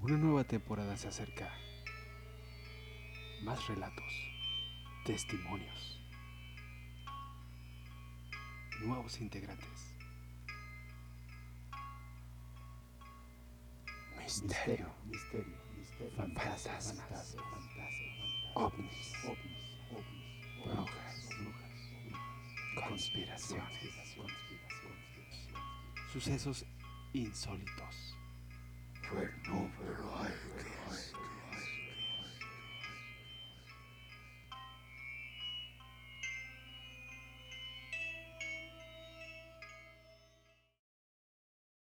Una nueva temporada se acerca. Más relatos, testimonios, nuevos integrantes. Misterio, misterio, misterio, fantasmas, fantasmas, ovnis, ovnis, brujas, conspiraciones, sucesos insólitos.